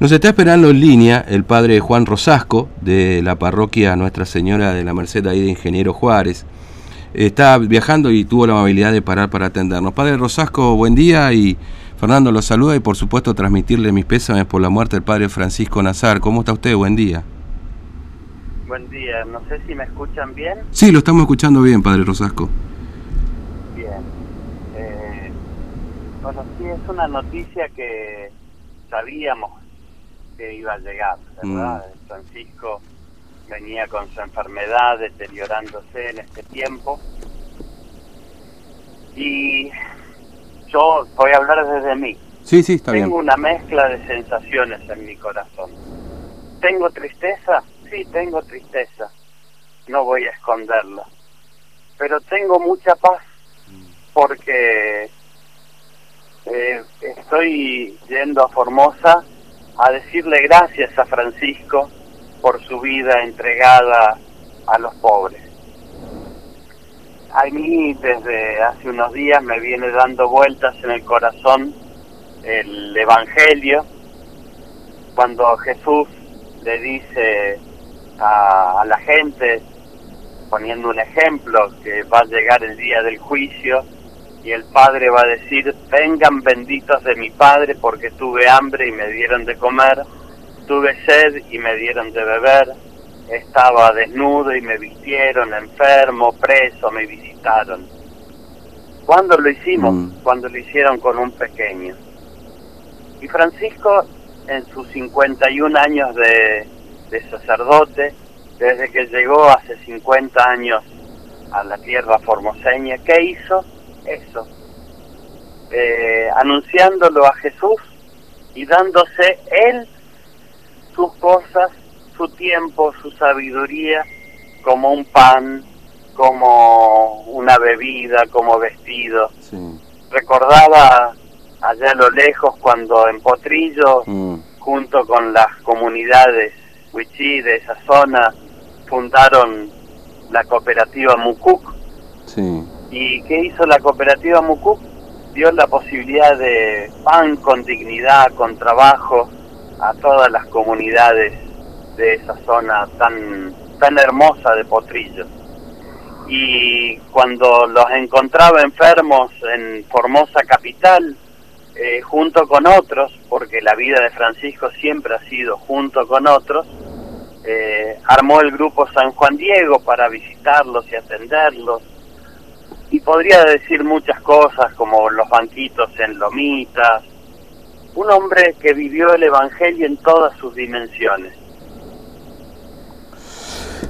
Nos está esperando en línea el padre Juan Rosasco de la parroquia Nuestra Señora de la Merced ahí de Ingeniero Juárez. Está viajando y tuvo la amabilidad de parar para atendernos. Padre Rosasco, buen día y Fernando lo saluda y por supuesto transmitirle mis pésames por la muerte del padre Francisco Nazar. ¿Cómo está usted? Buen día. Buen día, no sé si me escuchan bien. Sí, lo estamos escuchando bien, padre Rosasco. Bien. Eh, bueno, sí, es una noticia que sabíamos que iba a llegar, ¿verdad? Mm. Francisco venía con su enfermedad deteriorándose en este tiempo. Y yo voy a hablar desde mí. Sí, sí, está Tengo una mezcla de sensaciones en mi corazón. ¿Tengo tristeza? Sí, tengo tristeza. No voy a esconderla. Pero tengo mucha paz porque eh, estoy yendo a Formosa a decirle gracias a Francisco por su vida entregada a los pobres. A mí desde hace unos días me viene dando vueltas en el corazón el Evangelio, cuando Jesús le dice a, la gente, poniendo un ejemplo, que va a llegar el día del juicio y el Padre va a decir, vengan benditos de mi Padre porque tuve hambre y me dieron de comer, tuve sed y me dieron de beber, estaba desnudo y me vistieron, enfermo, preso, me visitaron. ¿Cuándo lo hicimos? Mm. Cuando lo hicieron con un pequeño. Y Francisco, en sus 51 años de, de sacerdote, desde que llegó hace 50 años a la tierra formoseña, ¿qué hizo? Eso, eh, anunciándolo a Jesús y dándose Él sus cosas, su tiempo, su sabiduría, como un pan, como una bebida, como vestido. Recordaba allá a lo lejos cuando en Potrillo, mm. junto con las comunidades Huichí de esa zona, fundaron la cooperativa Mucuc. Sí. ¿Y qué hizo la cooperativa Mucuc? Dio la posibilidad de pan con dignidad, con trabajo, a todas las comunidades de esa zona tan, tan hermosa de Potrillo. Y cuando los encontraba enfermos en Formosa Capital, eh, junto con otros, porque la vida de Francisco siempre ha sido junto con otros, eh, armó el grupo San Juan Diego para visitarlos y atenderlos, y podría decir muchas cosas como los banquitos en Lomitas, un hombre que vivió el Evangelio en todas sus dimensiones.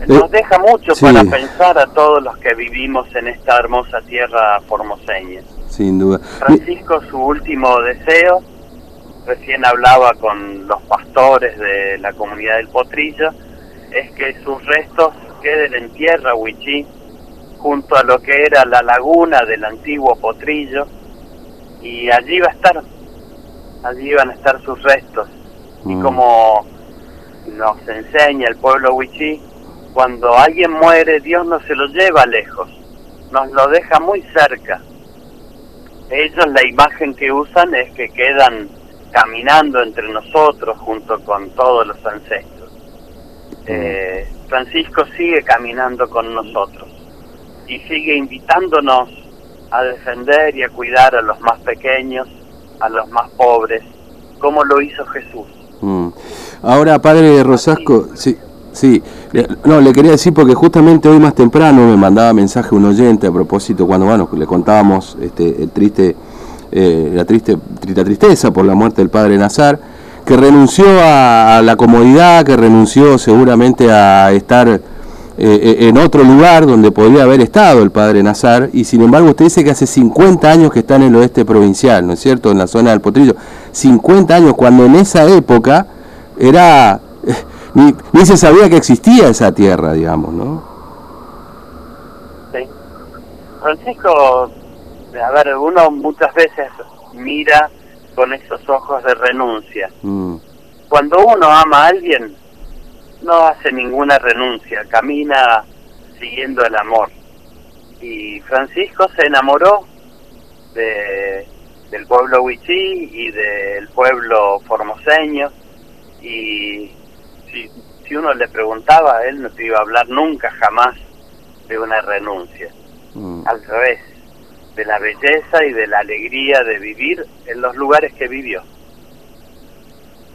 Nos eh, deja mucho para pensar a todos los que vivimos en esta hermosa tierra formoseña. Sin duda. Francisco, su último deseo, recién hablaba con los pastores de la comunidad del Potrillo, es que sus restos queden en tierra huichí junto a lo que era la laguna del antiguo Potrillo y allí va a estar, allí van a estar sus restos. Y mm. como nos enseña el pueblo Huichí, cuando alguien muere Dios no se lo lleva lejos, nos lo deja muy cerca. Ellos la imagen que usan es que quedan caminando entre nosotros junto con todos los ancestros. Mm. Eh, Francisco sigue caminando con nosotros y sigue invitándonos a defender y a cuidar a los más pequeños, a los más pobres, como lo hizo Jesús. Mm. Ahora, padre Rosasco, sí, sí, no, le quería decir porque justamente hoy más temprano me mandaba mensaje un oyente a propósito cuando, bueno, le contábamos este, el triste, eh, la triste, triste tristeza por la muerte del padre Nazar, que renunció a la comodidad, que renunció seguramente a estar eh, eh, en otro lugar donde podría haber estado el padre Nazar, y sin embargo usted dice que hace 50 años que está en el oeste provincial, ¿no es cierto?, en la zona del Potrillo. 50 años, cuando en esa época era... Eh, ni, ni, se sabía que existía esa tierra, digamos, ¿no? Sí. Francisco, a ver, uno muchas veces mira con esos ojos de renuncia. Mm. Cuando uno ama a alguien, no hace ninguna renuncia, camina siguiendo el amor. Y Francisco se enamoró de, del pueblo huichí y del pueblo formoseño Y si, si uno le preguntaba, él no te iba a hablar nunca jamás de una renuncia. Mm. Al revés, de la belleza y de la alegría de vivir en los lugares que vivió.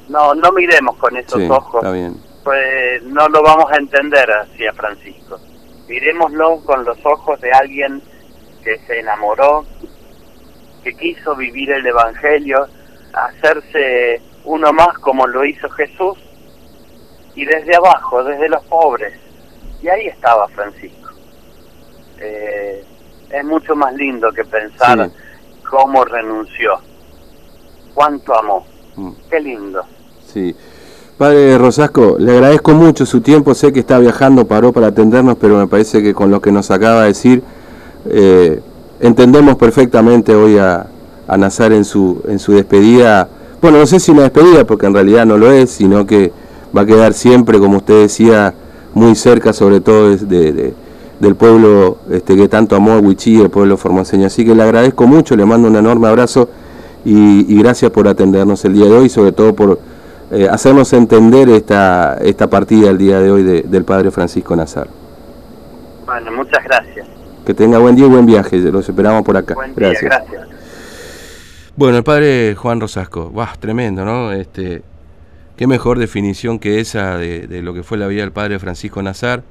No, no miremos con esos Sí, ojos, está bien. Pues no lo vamos a entender así a Francisco. Miremoslo con los ojos de alguien que se enamoró, que quiso vivir el Evangelio, hacerse uno más como lo hizo Jesús, y desde abajo, desde los pobres. Y ahí estaba Francisco. Eh, es mucho más lindo que pensar Sí. cómo renunció, cuánto amó. Mm. Qué lindo. Sí. Padre Rosasco, le agradezco mucho su tiempo, sé que está viajando, paró para atendernos, pero me parece que con lo que nos acaba de decir, eh, entendemos perfectamente hoy a, a Nazar en su, en su despedida. Bueno, no sé si una despedida, porque en realidad no lo es, sino que va a quedar siempre, como usted decía, muy cerca, sobre todo de, de- de- del pueblo este, que tanto amó a Huichí, el pueblo formoseño. Así que le agradezco mucho, le mando un enorme abrazo y, gracias por atendernos el día de hoy, sobre todo por eh, hacernos entender esta, esta partida el día de hoy de- del Padre Francisco Nazar. Bueno, muchas gracias. Que tenga buen día y buen viaje, los esperamos por acá. Buen día, gracias. gracias. Bueno, el padre Juan Rosasco, ¡buah! tremendo, ¿no? Este, qué mejor definición que esa de, de lo que fue la vida del padre Francisco Nazar.